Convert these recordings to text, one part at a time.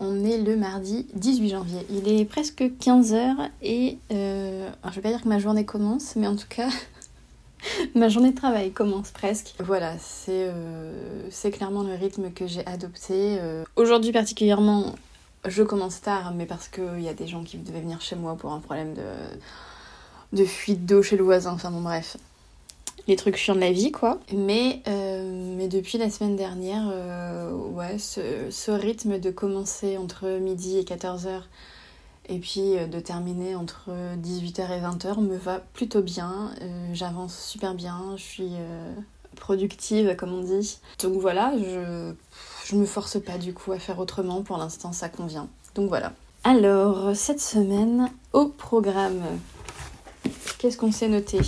On est le mardi 18 janvier. Il est presque 15h et euh, je vais pas dire que ma journée commence, mais en tout cas, ma journée de travail commence presque. Voilà, c'est euh, clairement le rythme que j'ai adopté. Euh, aujourd'hui particulièrement, je commence tard, mais parce qu'il y a des gens qui devaient venir chez moi pour un problème de, de fuite d'eau chez le voisin. Enfin bon, bref les trucs chiants de la vie, quoi. Mais, euh, depuis la semaine dernière, euh, ouais, ce, rythme de commencer entre midi et 14h et puis euh, de terminer entre 18h et 20h me va plutôt bien. J'avance super bien, je suis productive, comme on dit. Donc voilà, je, je me force pas du coup à faire autrement. Pour l'instant, ça convient. Donc voilà. Alors, cette semaine, au programme, qu'est-ce qu'on s'est noté?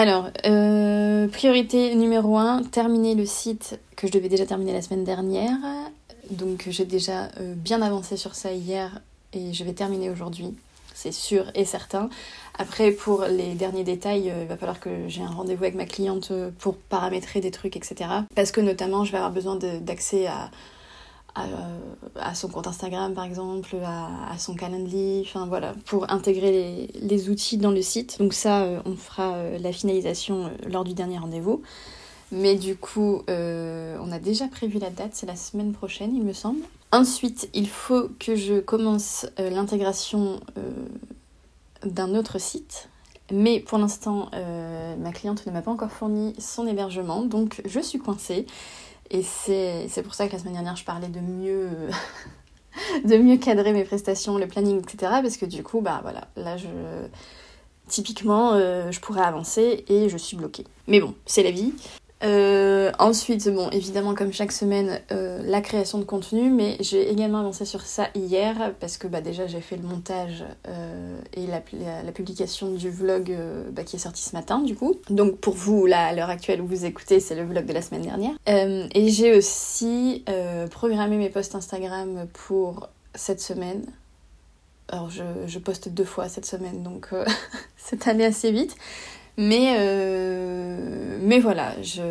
Alors, euh, priorité numéro 1, terminer le site que je devais déjà terminer la semaine dernière. Donc j'ai déjà euh, bien avancé sur ça hier et je vais terminer aujourd'hui, c'est sûr et certain. Après, pour les derniers détails, euh, il va falloir que j'ai un rendez-vous avec ma cliente pour paramétrer des trucs, etc. Parce que notamment, je vais avoir besoin d'accès à à, son compte Instagram par exemple, à, son Calendly, enfin voilà, pour intégrer les, outils dans le site. Donc ça, euh, on fera euh, la finalisation euh, lors du dernier rendez-vous. Mais du coup, on a déjà prévu la date, c'est la semaine prochaine, il me semble. Ensuite, il faut que je commence l'intégration d'un autre site. Mais pour l'instant, ma cliente ne m'a pas encore fourni son hébergement, donc je suis coincée. Et c'est pour ça que la semaine dernière, je parlais de mieux, de mieux cadrer mes prestations, le planning, etc. Parce que du coup, bah voilà, là, je, typiquement, euh, je pourrais avancer et je suis bloquée. Mais bon, c'est la vie. Euh, ensuite, bon, évidemment, comme chaque semaine, euh, la création de contenu, mais j'ai également avancé sur ça hier parce que bah, déjà j'ai fait le montage euh, et la, la, publication du vlog bah, qui est sorti ce matin, du coup. Donc pour vous, là, à l'heure actuelle où vous écoutez, c'est le vlog de la semaine dernière. et j'ai aussi programmé mes posts Instagram pour cette semaine. Alors je, je poste deux fois cette semaine, donc c'est allé assez vite. Mais, euh, mais voilà, je,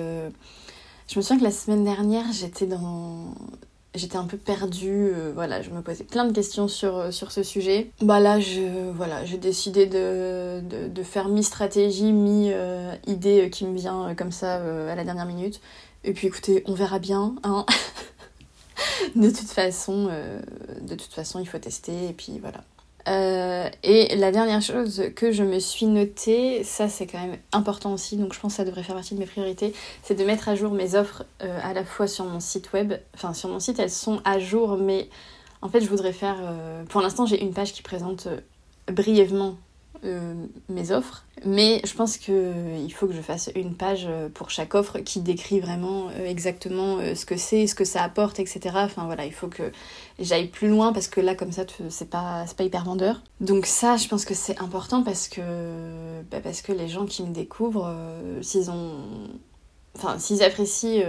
me souviens que la semaine dernière, j'étais dans... J'étais un peu perdue, euh, voilà, je me posais plein de questions sur, euh, sur ce sujet. Bah là, je, voilà, j'ai décidé de, faire mi-stratégie, mi-idée qui me vient comme ça à la dernière minute. Et puis écoutez, on verra bien, hein. de toute façon, de toute façon, il faut tester et puis voilà. Euh, et la dernière chose que je me suis notée, ça c'est quand même important aussi, donc je pense que ça devrait faire partie de mes priorités, c'est de mettre à jour mes offres euh, à la fois sur mon site web, enfin sur mon site elles sont à jour, mais en fait je voudrais faire, euh, pour l'instant j'ai une page qui présente brièvement euh, mes offres. Mais je pense qu'il faut que je fasse une page euh, pour chaque offre qui décrit vraiment euh, exactement ce que c'est, ce que ça apporte, etc. Enfin voilà, il faut que j'aille plus loin parce que là, comme ça, c'est pas, pas hyper vendeur. Donc ça, je pense que c'est important parce que, bah, parce que les gens qui me découvrent, s'ils ont... Enfin, s'ils apprécient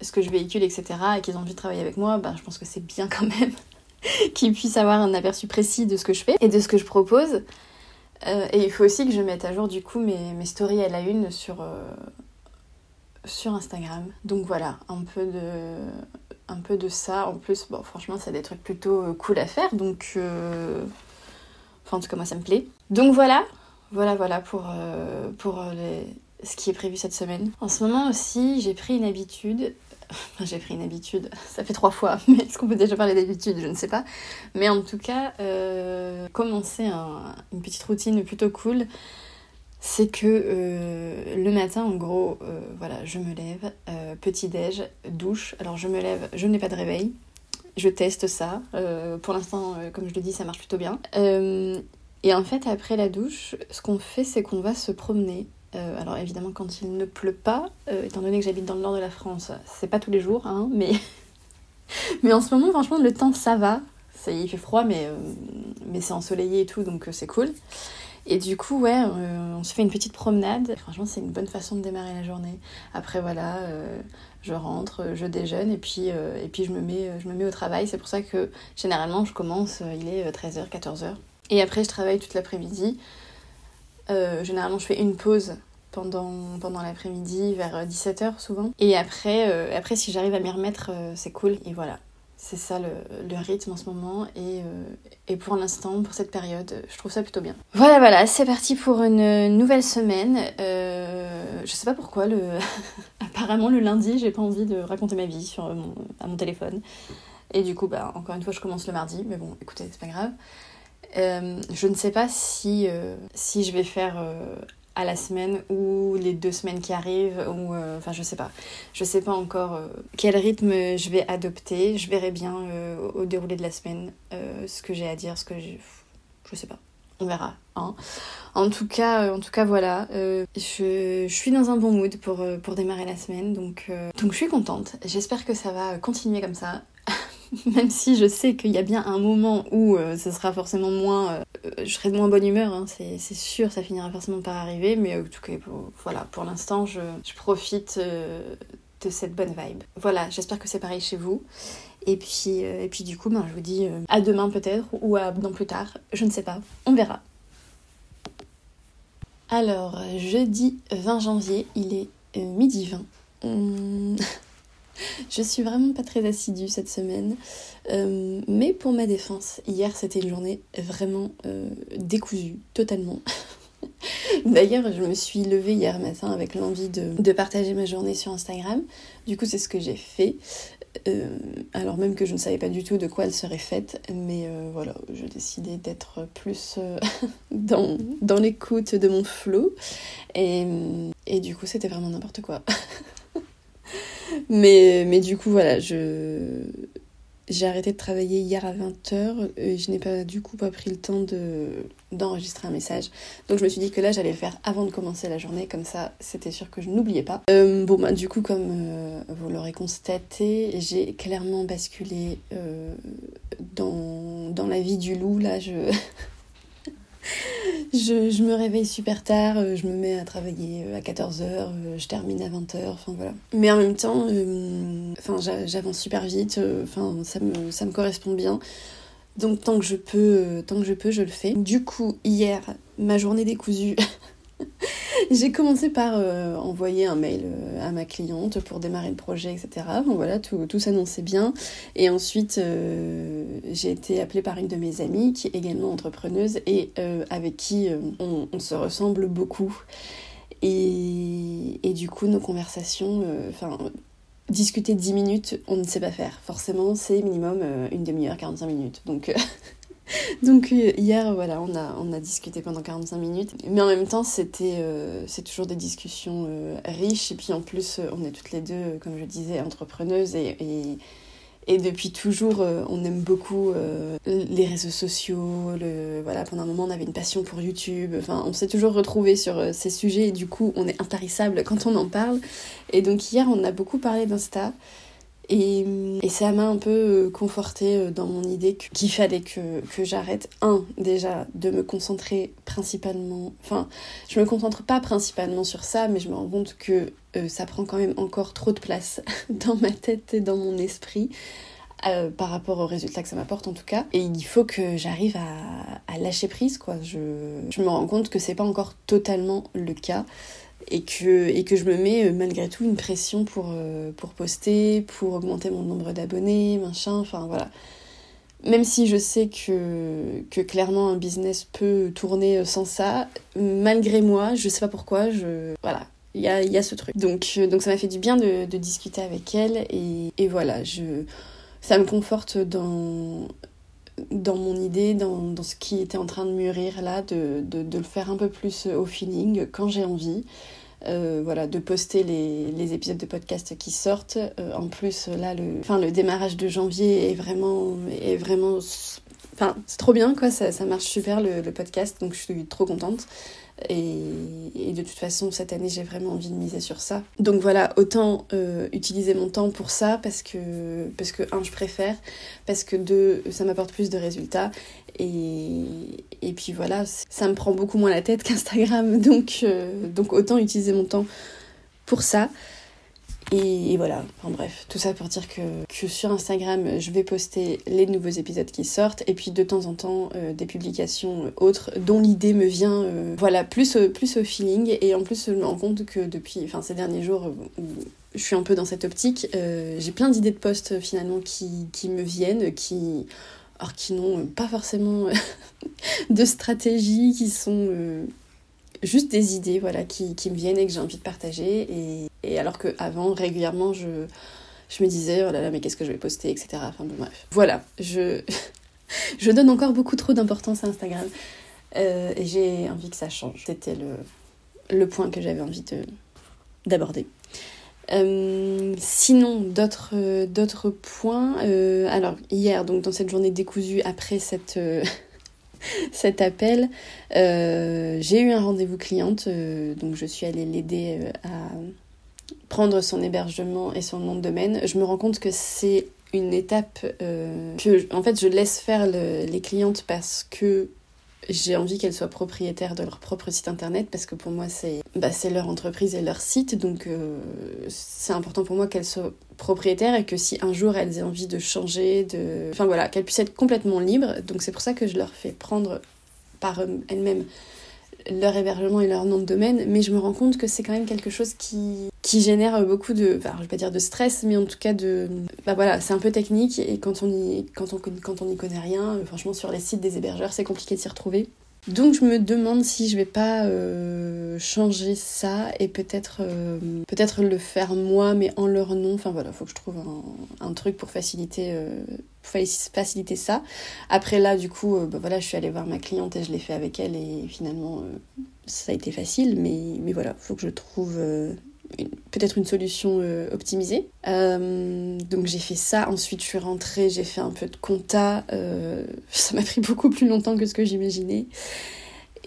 ce que je véhicule, etc., et qu'ils ont envie de travailler avec moi, bah, je pense que c'est bien quand même qu'ils puissent avoir un aperçu précis de ce que je fais et de ce que je propose. Euh, et il faut aussi que je mette à jour du coup mes, stories à la une sur, euh, Instagram. Donc voilà, un peu de, ça. En plus, bon, franchement, c'est des trucs plutôt euh, cool à faire. Donc, enfin, en tout cas, moi, ça me plaît. Donc voilà, voilà, voilà pour, ce qui est prévu cette semaine. En ce moment aussi, j'ai pris une habitude j'ai pris une habitude, ça fait trois fois, mais est-ce qu'on peut déjà parler d'habitude? Je ne sais pas. Mais en tout cas, euh, commencer une petite routine plutôt cool, c'est que euh, le matin, en gros, euh, voilà, je me lève, petit déj, douche. Alors je me lève, je n'ai pas de réveil. je teste ça. pour l'instant, comme je le dis, ça marche plutôt bien. et en fait, après la douche, ce qu'on fait, c'est qu'on va se promener. Alors évidemment, quand il ne pleut pas, étant donné que j'habite dans le nord de la France, c'est pas tous les jours, hein, mais... mais en ce moment, franchement, le temps, ça va. il fait froid, mais, mais c'est ensoleillé et tout, donc c'est cool. Et du coup, ouais, euh, on se fait une petite promenade. Franchement, c'est une bonne façon de démarrer la journée. Après, voilà, euh, je rentre, je déjeune et puis, euh, et puis je, me mets, je me mets au travail. C'est pour ça que généralement, je commence, il est 13h, 14h. Et après, je travaille toute l'après-midi. généralement, je fais une pause pendant, pendant l'après-midi, vers 17h souvent. Et après, après si j'arrive à m'y remettre, c'est cool. Et voilà. C'est ça le, rythme en ce moment et, euh, et pour l'instant, pour cette période, je trouve ça plutôt bien. Voilà, voilà, c'est parti pour une nouvelle semaine. Euh, je sais pas pourquoi, le... apparemment le lundi, j'ai pas envie de raconter ma vie sur à mon téléphone. Et du coup, bah, encore une fois, je commence le mardi, mais bon, écoutez, c'est pas grave. Euh, je ne sais pas si, si je vais faire la semaine ou les deux semaines qui arrivent ou euh, enfin je sais pas. Je sais pas encore euh, quel rythme je vais adopter. Je verrai bien euh, au déroulé de la semaine ce que j'ai à dire ce que je je sais pas. On verra hein. en tout cas en tout cas voilà. Je, je, suis dans un bon mood pour pour démarrer la semaine donc donc je suis contente. J'espère que ça va continuer comme ça même si je sais qu'il y a bien un moment où euh, ce sera forcément moins. Euh, je serai de moins bonne humeur, hein, c'est sûr, ça finira forcément par arriver, mais en tout cas, pour, voilà, pour l'instant, je, profite euh, de cette bonne vibe. Voilà, j'espère que c'est pareil chez vous. Et puis, et puis du coup, ben, je vous dis à demain peut-être, ou à dans plus tard, je ne sais pas, on verra. Alors, jeudi 20 janvier, il est midi 20. je suis vraiment pas très assidue cette semaine. Euh, mais pour ma défense, hier c'était une journée vraiment euh, décousue, totalement. D'ailleurs, je me suis levée hier matin avec l'envie de, partager ma journée sur Instagram. Du coup, c'est ce que j'ai fait. Euh, alors même que je ne savais pas du tout de quoi elle serait faite, mais voilà, j'ai décidé d'être plus dans, l'écoute de mon flow. Et du coup, c'était vraiment n'importe quoi. mais, du coup, voilà, je... j'ai arrêté de travailler hier à 20h et je n'ai pas du coup pas pris le temps de, d'enregistrer un message. Donc je me suis dit que là, j'allais le faire avant de commencer la journée, comme ça, c'était sûr que je n'oubliais pas. Euh, bon, bah, du coup, comme euh, vous l'aurez constaté, j'ai clairement basculé euh, dans, dans la vie du loup. Là, je. je, me réveille super tard, euh, je me mets à travailler euh, à 14h, euh, je termine à 20h, enfin voilà. Mais en même temps, j'avance super vite, enfin ça me, ça me correspond bien. Donc tant que je peux, tant que je peux, je le fais. Du coup, hier, ma journée décousue J'ai commencé par euh, envoyer un mail euh, à ma cliente pour démarrer le projet, etc. Voilà, tout, tout s'annonçait bien. Et ensuite, euh, j'ai été appelée par une de mes amies qui est également entrepreneuse et avec qui on, on, se ressemble beaucoup. Et, et, du coup, nos conversations, enfin, discuter 10 minutes, on ne sait pas faire. Forcément, c'est minimum une demi-heure, 45 minutes. Donc. Donc euh, hier, voilà, on a, on a discuté pendant 45 minutes. Mais en même temps, c'était euh, c'est toujours des discussions euh, riches. Et puis en plus, on est toutes les deux, comme je disais, entrepreneuses. Et, et, depuis toujours, on aime beaucoup les réseaux sociaux. Voilà, pendant un moment, on avait une passion pour YouTube. Enfin, on s'est toujours retrouvés sur ces sujets. Et du coup, on est intarissable quand on en parle. Et donc hier, on a beaucoup parlé d'Insta. Et, ça m'a un peu euh, conforté euh, dans mon idée qu'il fallait que, j'arrête, un, déjà, de me concentrer principalement. Enfin, je me concentre pas principalement sur ça, mais je me rends compte que euh, ça prend quand même encore trop de place dans ma tête et dans mon esprit. par rapport aux résultats que ça m'apporte en tout cas. Et il faut que j'arrive à, à, lâcher prise, quoi. Je, je me rends compte que c'est pas encore totalement le cas et que, et que je me mets euh, malgré tout une pression pour, euh, pour poster, pour augmenter mon nombre d'abonnés, machin, enfin voilà. Même si je sais que, que clairement un business peut tourner sans ça, malgré moi, je sais pas pourquoi, je. Voilà. Il y a, y a, ce truc. Donc, euh, donc ça m'a fait du bien de, de discuter avec elle et, et, voilà, je, ça me conforte dans, dans mon idée, dans, dans, ce qui était en train de mûrir là, de, de, de, le faire un peu plus au feeling quand j'ai envie. Euh, voilà, de poster les, les, épisodes de podcast qui sortent. Euh, en plus, là, le, enfin, le démarrage de janvier est vraiment, est vraiment, enfin, c'est trop bien, quoi. Ça, ça marche super le, podcast, donc je suis trop contente. Et, de toute façon, cette année, j'ai vraiment envie de miser sur ça. Donc voilà, autant euh, utiliser mon temps pour ça parce que, parce un, je préfère, parce que deux, ça m'apporte plus de résultats. Et, et puis voilà, ça me prend beaucoup moins la tête qu'Instagram. Donc, euh, donc autant utiliser mon temps pour ça. Et, voilà, enfin bref, tout ça pour dire que, que, sur Instagram, je vais poster les nouveaux épisodes qui sortent et puis de temps en temps euh, des publications autres dont l'idée me vient, euh, voilà, plus plus au feeling. Et en plus, je me rends compte que depuis enfin, ces derniers jours où je suis un peu dans cette optique, euh, j'ai plein d'idées de posts finalement qui, qui me viennent, qui, qui n'ont pas forcément de stratégie, qui sont juste des idées voilà, qui, me viennent et que j'ai envie de partager. Et, et alors qu'avant, régulièrement, je, me disais, oh mais qu'est-ce que je vais poster, etc. Enfin bon, bref. Voilà, je, donne encore beaucoup trop d'importance à Instagram. Euh, et j'ai envie que ça change. C'était le, point que j'avais envie de, d'aborder. Euh, sinon, d'autres, d'autres points. Euh, alors, hier, donc dans cette journée décousue, après cette, cet appel, euh, j'ai eu un rendez-vous cliente, euh, donc je suis allée l'aider euh, à prendre son hébergement et son nom de domaine. Je me rends compte que c'est une étape que, en fait, je laisse faire le, les clientes parce que j'ai envie qu'elles soient propriétaires de leur propre site internet parce que pour moi c'est bah, leur entreprise et leur site donc c'est important pour moi qu'elles soient propriétaires et que si un jour elles aient envie de changer de enfin voilà qu'elles puissent être complètement libres donc c'est pour ça que je leur fais prendre par elles-mêmes leur hébergement et leur nom de domaine, mais je me rends compte que c'est quand même quelque chose qui, qui génère beaucoup de, enfin, je vais pas dire de stress, mais en tout cas de, bah voilà, c'est un peu technique et quand on y, quand on, quand on n'y connaît rien, euh, franchement sur les sites des hébergeurs, c'est compliqué de s'y retrouver. Donc je me demande si je vais pas euh, changer ça et peut-être euh, peut-être le faire moi mais en leur nom. Enfin voilà, faut que je trouve un, truc pour faciliter euh, faciliter ça. Après là du coup bah, voilà, je suis allée voir ma cliente et je l'ai fait avec elle et finalement ça a été facile mais mais voilà, faut que je trouve peut-être une solution euh, optimisée. Euh, donc j'ai fait ça, ensuite je suis rentrée, j'ai fait un peu de compta, euh, ça m'a pris beaucoup plus longtemps que ce que j'imaginais.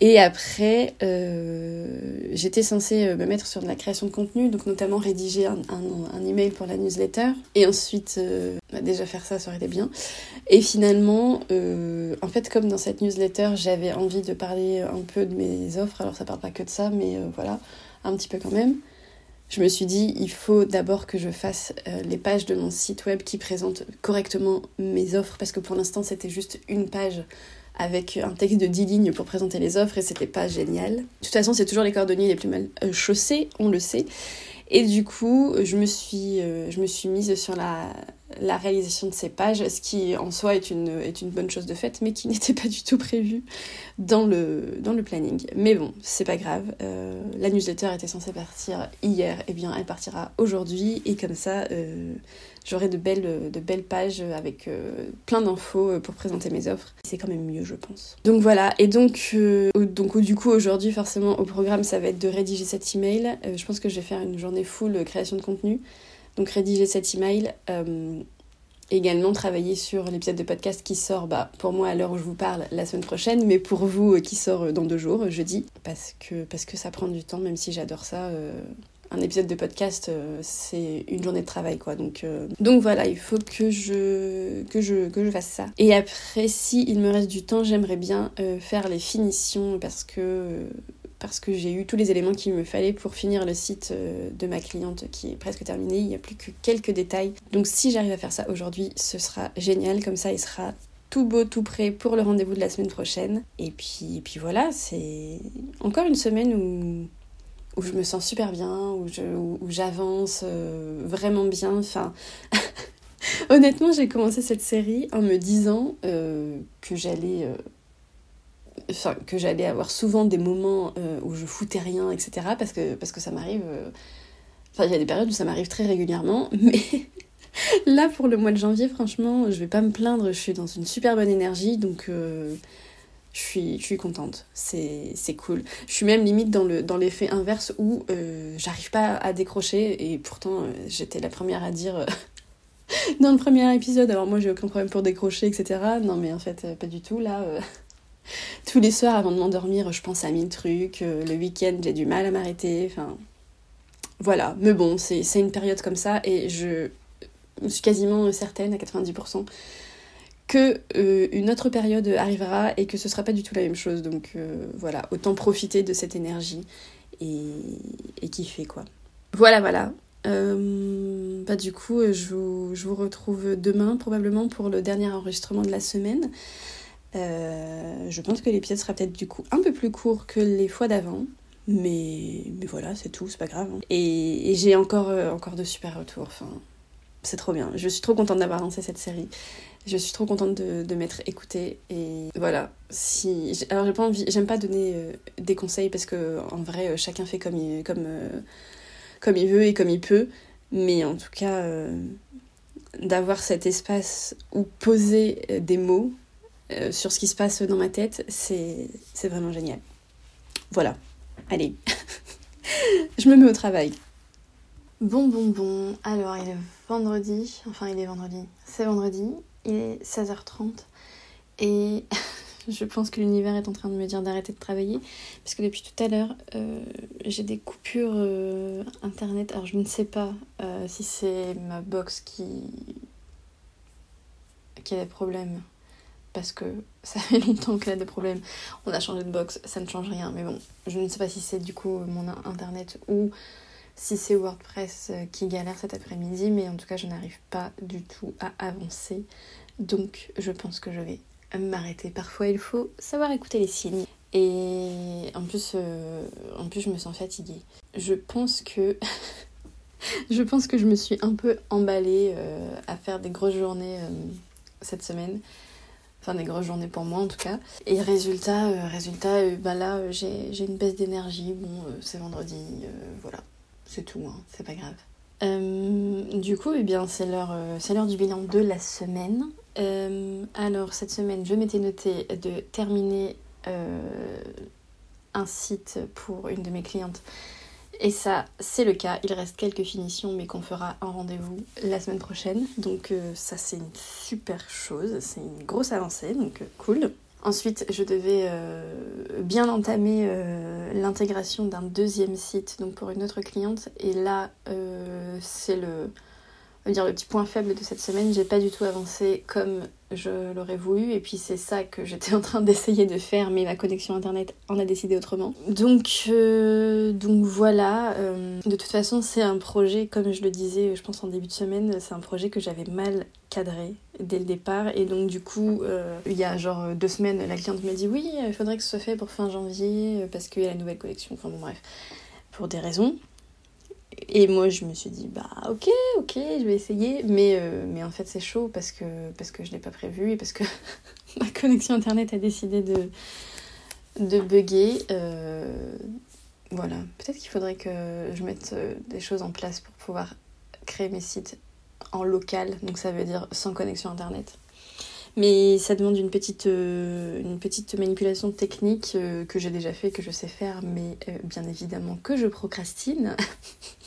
Et après, j'étais censée me mettre sur de la création de contenu, donc notamment rédiger un, un, un email pour la newsletter. Et ensuite, bah déjà faire ça, ça aurait été bien. Et finalement, en fait, comme dans cette newsletter, j'avais envie de parler un peu de mes offres. Alors ça parle pas que de ça, mais voilà, un petit peu quand même je me suis dit, il faut d'abord que je fasse euh, les pages de mon site web qui présentent correctement mes offres, parce que pour l'instant, c'était juste une page avec un texte de 10 lignes pour présenter les offres et c'était pas génial. De toute façon, c'est toujours les cordonniers les plus mal euh, chaussés, on le sait. Et du coup, je me suis, euh, je me suis mise sur la, la réalisation de ces pages, ce qui en soi est une, bonne chose de fait, mais qui n'était pas du tout prévu dans le, planning. Mais bon, c'est pas grave. Euh, la newsletter était censée partir hier, et eh bien elle partira aujourd'hui, et comme ça, euh, j'aurai de belles, pages avec euh, plein d'infos pour présenter mes offres. C'est quand même mieux, je pense. Donc voilà, et donc, donc du coup, aujourd'hui, forcément, au programme, ça va être de rédiger cet email. Je pense que je vais faire une journée full création de contenu. Donc rédiger cet email, euh, également travailler sur l'épisode de podcast qui sort, bah, pour moi à l'heure où je vous parle, la semaine prochaine, mais pour vous euh, qui sort dans deux jours, jeudi, parce que, parce que ça prend du temps, même si j'adore ça. Euh, un épisode de podcast, euh, c'est une journée de travail, quoi. Donc, euh, donc voilà, il faut que je, que, je, que je fasse ça. Et après, si il me reste du temps, j'aimerais bien euh, faire les finitions parce que parce que j'ai eu tous les éléments qu'il me fallait pour finir le site de ma cliente qui est presque terminé. Il n'y a plus que quelques détails. Donc si j'arrive à faire ça aujourd'hui, ce sera génial. Comme ça, il sera tout beau, tout prêt pour le rendez-vous de la semaine prochaine. Et puis, puis voilà, c'est encore une semaine où, où je me sens super bien, où, je, j'avance euh, vraiment bien. Enfin, honnêtement, j'ai commencé cette série en me disant euh, que j'allais... Euh, que j'allais avoir souvent des moments euh, où je foutais rien, etc. Parce que, parce que ça m'arrive. Euh... Enfin, il y a des périodes où ça m'arrive très régulièrement, mais là, pour le mois de janvier, franchement, je vais pas me plaindre. Je suis dans une super bonne énergie, donc euh, je suis, je suis contente, c'est cool. Je suis même limite dans le dans l'effet inverse où j'arrive pas à décrocher et pourtant j'étais la première à dire dans le premier épisode, alors moi j'ai aucun problème pour décrocher, etc. Non mais en fait pas du tout là. Tous les soirs avant de m'endormir, je pense à mille trucs. le week-end j'ai du mal à m'arrêter. Enfin voilà, mais bon, c'est une période comme ça et je suis quasiment certaine à 90% que euh, une autre période arrivera et que ce sera pas du tout la même chose. Donc euh, voilà, autant profiter de cette énergie et, kiffer quoi. Voilà, voilà. Euh, bah, du coup, je vous, retrouve demain probablement pour le dernier enregistrement de la semaine. Je pense que l'épisode sera peut-être du coup un peu plus court que les fois d'avant. Mais, mais voilà, c'est tout, c'est pas grave. Hein. Et, j'ai encore, encore de super retours. Enfin, c'est trop bien. Je suis trop contente d'avoir lancé cette série. Je suis trop contente de, de m'être écoutée. Et voilà. Si... Alors, j'ai pas envie. J'aime pas donner euh, des conseils parce que, en vrai, euh, chacun fait comme il, comme, euh, comme il veut et comme il peut. Mais en tout cas, d'avoir cet espace où poser des mots sur ce qui se passe dans ma tête, c'est vraiment génial. Voilà. Allez. Je me mets au travail. Bon, bon, bon. Alors, il est vendredi. Enfin, il est vendredi. C'est vendredi. Il est 16h30 et je pense que l'univers est en train de me dire d'arrêter de travailler parce que depuis tout à l'heure euh, j'ai des coupures euh, internet. Alors je ne sais pas euh, si c'est ma box qui qui a des problèmes parce que ça fait longtemps qu'elle a des problèmes. On a changé de box, ça ne change rien. Mais bon, je ne sais pas si c'est du coup mon internet ou si c'est WordPress euh, qui galère cet après-midi, mais en tout cas je n'arrive pas du tout à avancer. Donc je pense que je vais m'arrêter. Parfois il faut savoir écouter les signes. Et en plus, euh, en plus je me sens fatiguée. Je pense que je pense que je me suis un peu emballée euh, à faire des grosses journées cette semaine. Enfin, des grosses journées pour moi en tout cas. Et résultat, résultat bah là, j'ai une baisse d'énergie. Bon, c'est vendredi, voilà c'est tout, hein, c'est pas grave. Euh, du coup, eh bien, c'est l'heure, euh, du bilan de la semaine. Euh, alors, cette semaine, je m'étais noté de terminer un site pour une de mes clientes. Et ça, c'est le cas. Il reste quelques finitions, mais qu'on fera un rendez-vous la semaine prochaine. Donc, ça, c'est une super chose. C'est une grosse avancée, donc cool. Ensuite, je devais euh, bien entamer euh, l'intégration d'un deuxième site donc pour une autre cliente. Et là, euh, c'est le, dire le petit point faible de cette semaine. J'ai pas du tout avancé comme je l'aurais voulu. Et puis c'est ça que j'étais en train d'essayer de faire, mais ma connexion internet en a décidé autrement. Donc, euh, donc voilà. Euh, de toute façon, c'est un projet, comme je le disais, je pense en début de semaine, c'est un projet que j'avais mal cadré dès le départ. Et donc du coup, euh, il y a genre deux semaines, la cliente m'a dit oui, il faudrait que ce soit fait pour fin janvier parce qu'il y a la nouvelle collection. Enfin bon bref, pour des raisons. Et moi, je me suis dit, bah ok, ok, je vais essayer. Mais, euh, mais en fait, c'est chaud parce que, parce que je ne l'ai pas prévu et parce que ma connexion internet a décidé de, de bugger. Euh, voilà, peut-être qu'il faudrait que je mette euh, des choses en place pour pouvoir créer mes sites en local, donc ça veut dire sans connexion internet. Mais ça demande une petite, une petite manipulation technique que j'ai déjà fait, que je sais faire, mais bien évidemment que je procrastine.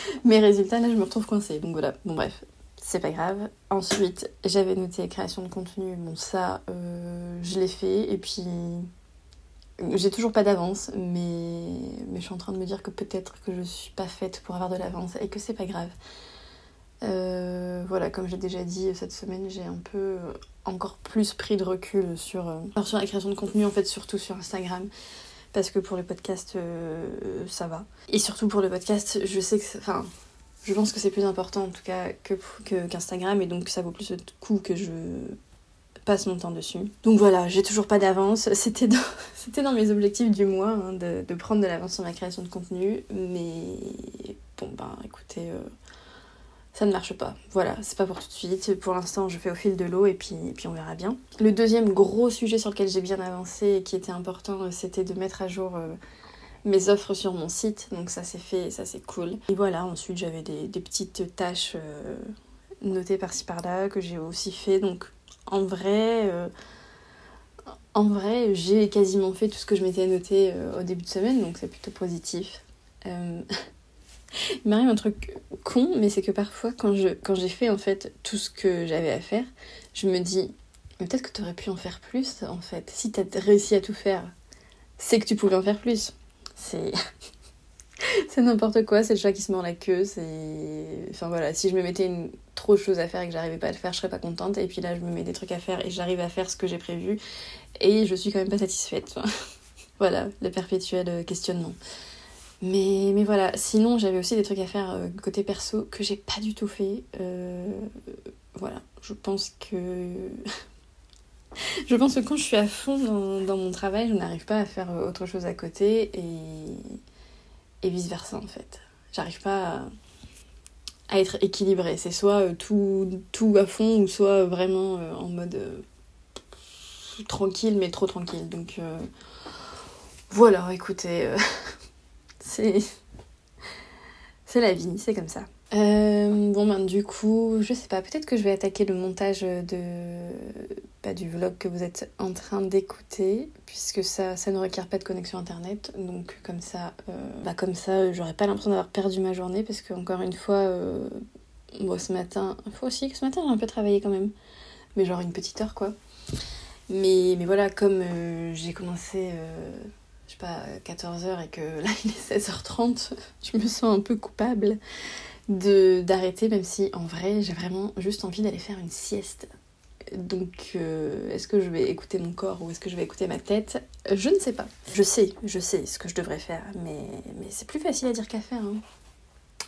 Mes résultats, là, je me retrouve coincée. Donc voilà, bon bref, c'est pas grave. Ensuite, j'avais noté création de contenu. Bon, ça, euh, je l'ai fait. Et puis, j'ai toujours pas d'avance, mais... mais je suis en train de me dire que peut-être que je suis pas faite pour avoir de l'avance et que c'est pas grave. Euh, voilà, comme j'ai déjà dit cette semaine, j'ai un peu encore plus pris de recul sur, euh, sur la création de contenu, en fait, surtout sur Instagram parce que pour le podcast, euh, ça va. Et surtout pour le podcast, je sais que. Enfin, je pense que c'est plus important en tout cas que, qu'Instagram et donc ça vaut plus le coup que je passe mon temps dessus. Donc voilà, j'ai toujours pas d'avance. C'était dans, c'était dans mes objectifs du mois hein, de, de, prendre de l'avance sur ma création de contenu, mais bon, ben écoutez. Euh, ça ne marche pas. Voilà, c'est pas pour tout de suite. Pour l'instant, je fais au fil de l'eau et puis, puis on verra bien. Le deuxième gros sujet sur lequel j'ai bien avancé et qui était important, euh, c'était de mettre à jour euh, mes offres sur mon site. Donc ça s'est fait, ça c'est cool. Et voilà, ensuite j'avais des, petites tâches euh, notées par-ci par-là que j'ai aussi fait. Donc en vrai, en vrai, j'ai quasiment fait tout ce que je m'étais noté au début de semaine, donc c'est plutôt positif. Il m'arrive un truc con, mais c'est que parfois, quand, je, quand j'ai fait en fait tout ce que j'avais à faire, je me dis, peut-être que tu aurais pu en faire plus en fait. Si tu as réussi à tout faire, c'est que tu pouvais en faire plus. C'est. c'est n'importe quoi, c'est le chat qui se mord la queue, c'est... Enfin voilà, si je me mettais une... trop de choses à faire et que j'arrivais pas à le faire, je serais pas contente, et puis là je me mets des trucs à faire et j'arrive à faire ce que j'ai prévu, et je suis quand même pas satisfaite. voilà, le perpétuel questionnement. Mais, mais voilà, sinon j'avais aussi des trucs à faire euh, côté perso que j'ai pas du tout fait. Euh, voilà, je pense que. je pense que quand je suis à fond dans, dans mon travail, je n'arrive pas à faire euh, autre chose à côté et, et vice versa en fait. J'arrive pas à, être équilibrée. C'est soit tout, tout à fond ou soit vraiment en mode tranquille mais trop tranquille. Donc voilà, écoutez. C'est. C'est la vie, c'est comme ça. Euh, bon ben du coup, je sais pas, peut-être que je vais attaquer le montage de pas du vlog que vous êtes en train d'écouter, puisque ça, ça ne requiert pas de connexion internet, donc comme ça, euh, bah comme ça, j'aurais pas l'impression d'avoir perdu ma journée, parce que encore une fois, euh, ce matin, faut aussi que ce matin j'ai un peu travaillé quand même, mais genre une petite heure quoi. Mais, mais voilà, comme j'ai commencé je sais pas, 14h et que là il est 16h30, je me sens un peu coupable de d'arrêter, même si en vrai j'ai vraiment juste envie d'aller faire une sieste. Donc euh, est-ce que je vais écouter mon corps ou est-ce que je vais écouter ma tête? Je ne sais pas. Je sais, je sais ce que je devrais faire, mais, c'est plus facile à dire qu'à faire. Hein.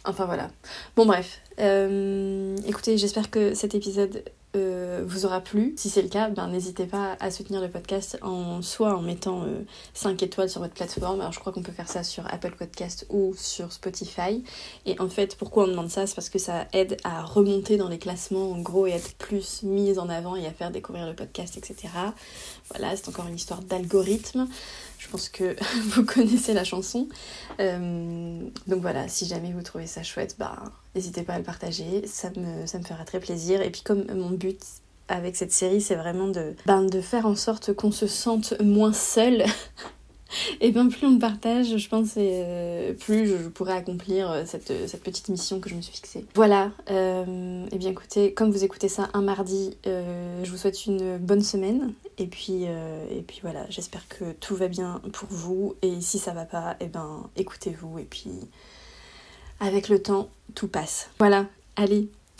Enfin voilà. Bon bref. Euh, écoutez, j'espère que cet épisode euh, vous aura plu. Si c'est le cas, ben, n'hésitez pas à soutenir le podcast en soit en mettant 5 euh, étoiles sur votre plateforme. Alors je crois qu'on peut faire ça sur Apple Podcast ou sur Spotify. Et en fait, pourquoi on demande ça? C'est parce que ça aide à remonter dans les classements en gros et être plus mise en avant et à faire découvrir le podcast, etc. Voilà, c'est encore une histoire d'algorithme. Pense que vous connaissez la chanson. Euh, donc voilà, si jamais vous trouvez ça chouette, bah, n'hésitez pas à le partager. Ça me, ça fera très plaisir. Et puis comme mon but avec cette série, c'est vraiment de, ben, de faire en sorte qu'on se sente moins seul et bien plus on partage, je pense, euh, plus je pourrai accomplir euh, cette, cette, petite mission que je me suis fixée. Voilà, euh, et bien écoutez, comme vous écoutez ça un mardi, je vous souhaite une bonne semaine. Et puis, et puis voilà, j'espère que tout va bien pour vous. Et si ça va pas, et ben écoutez-vous. Et puis avec le temps, tout passe. Voilà, allez,